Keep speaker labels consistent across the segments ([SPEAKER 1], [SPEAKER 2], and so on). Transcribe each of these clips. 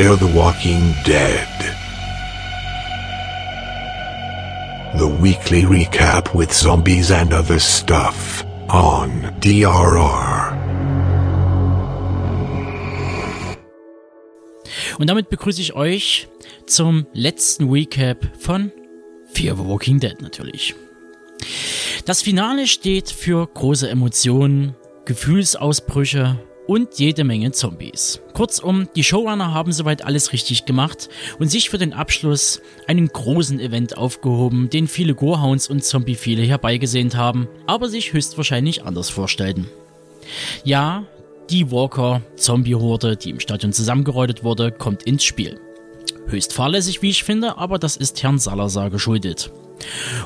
[SPEAKER 1] Fear the Walking Dead. The weekly recap with zombies and other stuff on DRR.
[SPEAKER 2] Und damit begrüße ich euch zum letzten Recap von Fear the Walking Dead natürlich. Das Finale steht für große Emotionen, Gefühlsausbrüche und jede Menge Zombies. Kurzum, die Showrunner haben soweit alles richtig gemacht und sich für den Abschluss einen großen Event aufgehoben, den viele Gorehounds und Zombie-Viele herbeigesehnt haben, aber sich höchstwahrscheinlich anders vorstellten. Ja, die Walker-Zombie-Horde, die im Stadion zusammengerottet wurde, kommt ins Spiel. Höchst fahrlässig, wie ich finde, aber das ist Herrn Salazar geschuldet.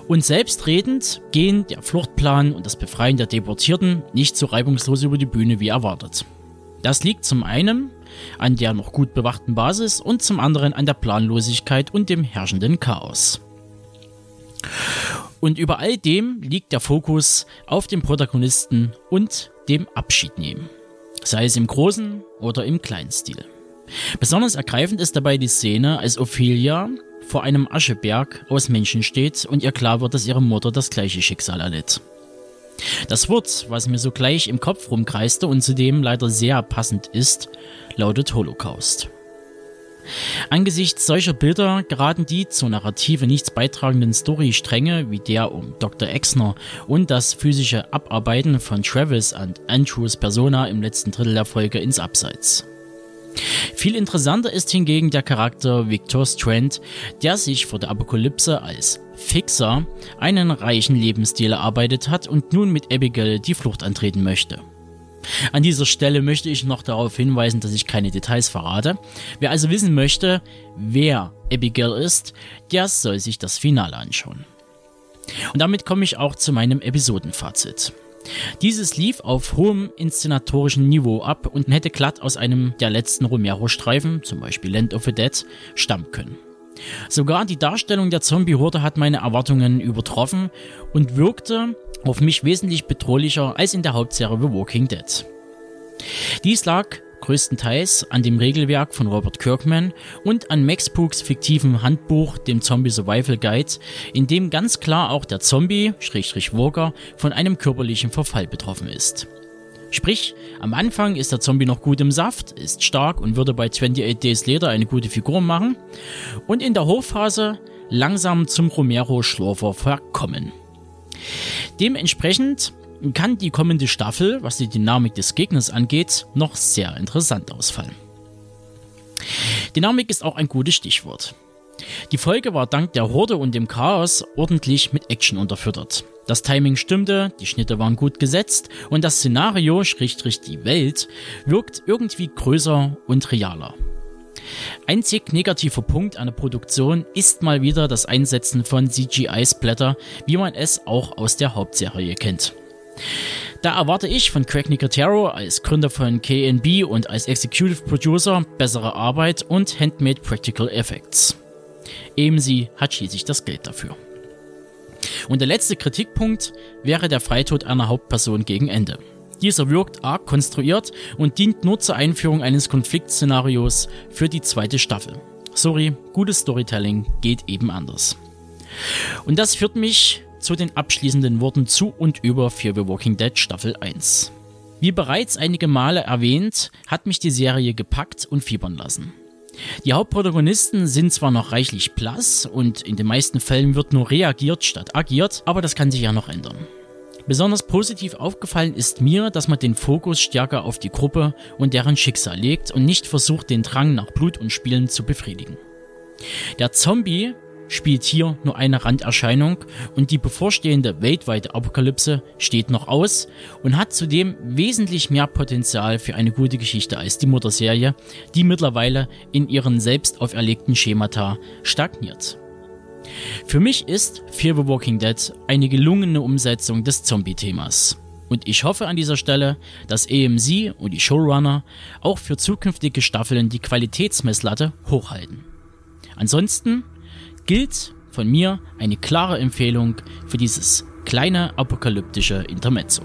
[SPEAKER 2] Und selbstredend gehen der Fluchtplan und das Befreien der Deportierten nicht so reibungslos über die Bühne wie erwartet. Das liegt zum einen an der noch gut bewachten Basis und zum anderen an der Planlosigkeit und dem herrschenden Chaos. Und über all dem liegt der Fokus auf dem Protagonisten und dem Abschiednehmen, sei es im großen oder im kleinen Stil. Besonders ergreifend ist dabei die Szene, als Ophelia vor einem Ascheberg aus Menschen steht und ihr klar wird, dass ihre Mutter das gleiche Schicksal erlitt. Das Wort, was mir so gleich im Kopf rumkreiste und zudem leider sehr passend ist, lautet Holocaust. Angesichts solcher Bilder geraten die zur Narrative nichts beitragenden Storystränge wie der um Dr. Exner und das physische Abarbeiten von Travis und Andrews Persona im letzten Drittel der Folge ins Abseits. Viel interessanter ist hingegen der Charakter Victor Strand, der sich vor der Apokalypse als Fixer einen reichen Lebensstil erarbeitet hat und nun mit Abigail die Flucht antreten möchte. An dieser Stelle möchte ich noch darauf hinweisen, dass ich keine Details verrate. Wer also wissen möchte, wer Abigail ist, der soll sich das Finale anschauen. Und damit komme ich auch zu meinem Episodenfazit. Dieses lief auf hohem inszenatorischen Niveau ab und hätte glatt aus einem der letzten Romero-Streifen, zum Beispiel Land of the Dead, stammen können. Sogar die Darstellung der Zombie-Horde hat meine Erwartungen übertroffen und wirkte auf mich wesentlich bedrohlicher als in der Hauptserie The Walking Dead. Dies lag größtenteils an dem Regelwerk von Robert Kirkman und an Max Pooks fiktivem Handbuch, dem Zombie Survival Guide, in dem ganz klar auch der Zombie, Schrägstrich Walker, von einem körperlichen Verfall betroffen ist. Sprich, am Anfang ist der Zombie noch gut im Saft, ist stark und würde bei 28 Days Later eine gute Figur machen und in der Hochphase langsam zum Romero-Schlurfer verkommen. Dementsprechend kann die kommende Staffel, was die Dynamik des Gegners angeht, noch sehr interessant ausfallen. Dynamik ist auch ein gutes Stichwort. Die Folge war dank der Horde und dem Chaos ordentlich mit Action unterfüttert. Das Timing stimmte, die Schnitte waren gut gesetzt und das Szenario, Schrägstrich die Welt, wirkt irgendwie größer und realer. Einzig negativer Punkt an der Produktion ist mal wieder das Einsetzen von CGI-Splatter, wie man es auch aus der Hauptserie kennt. Da erwarte ich von Craig Nicotero als Gründer von KNB und als Executive Producer bessere Arbeit und Handmade Practical Effects. AMC hat schließlich das Geld dafür. Und der letzte Kritikpunkt wäre der Freitod einer Hauptperson gegen Ende. Dieser wirkt arg konstruiert und dient nur zur Einführung eines Konfliktszenarios für die zweite Staffel. Sorry, gutes Storytelling geht eben anders. Und das führt mich zu den abschließenden Worten zu und über Fear the Walking Dead Staffel 1. Wie bereits einige Male erwähnt, hat mich die Serie gepackt und fiebern lassen. Die Hauptprotagonisten sind zwar noch reichlich blass und in den meisten Fällen wird nur reagiert statt agiert, aber das kann sich ja noch ändern. Besonders positiv aufgefallen ist mir, dass man den Fokus stärker auf die Gruppe und deren Schicksal legt und nicht versucht, den Drang nach Blut und Spielen zu befriedigen. Der Zombie spielt hier nur eine Randerscheinung und die bevorstehende weltweite Apokalypse steht noch aus und hat zudem wesentlich mehr Potenzial für eine gute Geschichte als die Mutterserie, die mittlerweile in ihren selbst auferlegten Schemata stagniert. Für mich ist Fear the Walking Dead eine gelungene Umsetzung des Zombie-Themas. Und ich hoffe an dieser Stelle, dass AMC und die Showrunner auch für zukünftige Staffeln die Qualitätsmesslatte hochhalten. Ansonsten gilt von mir eine klare Empfehlung für dieses kleine apokalyptische Intermezzo.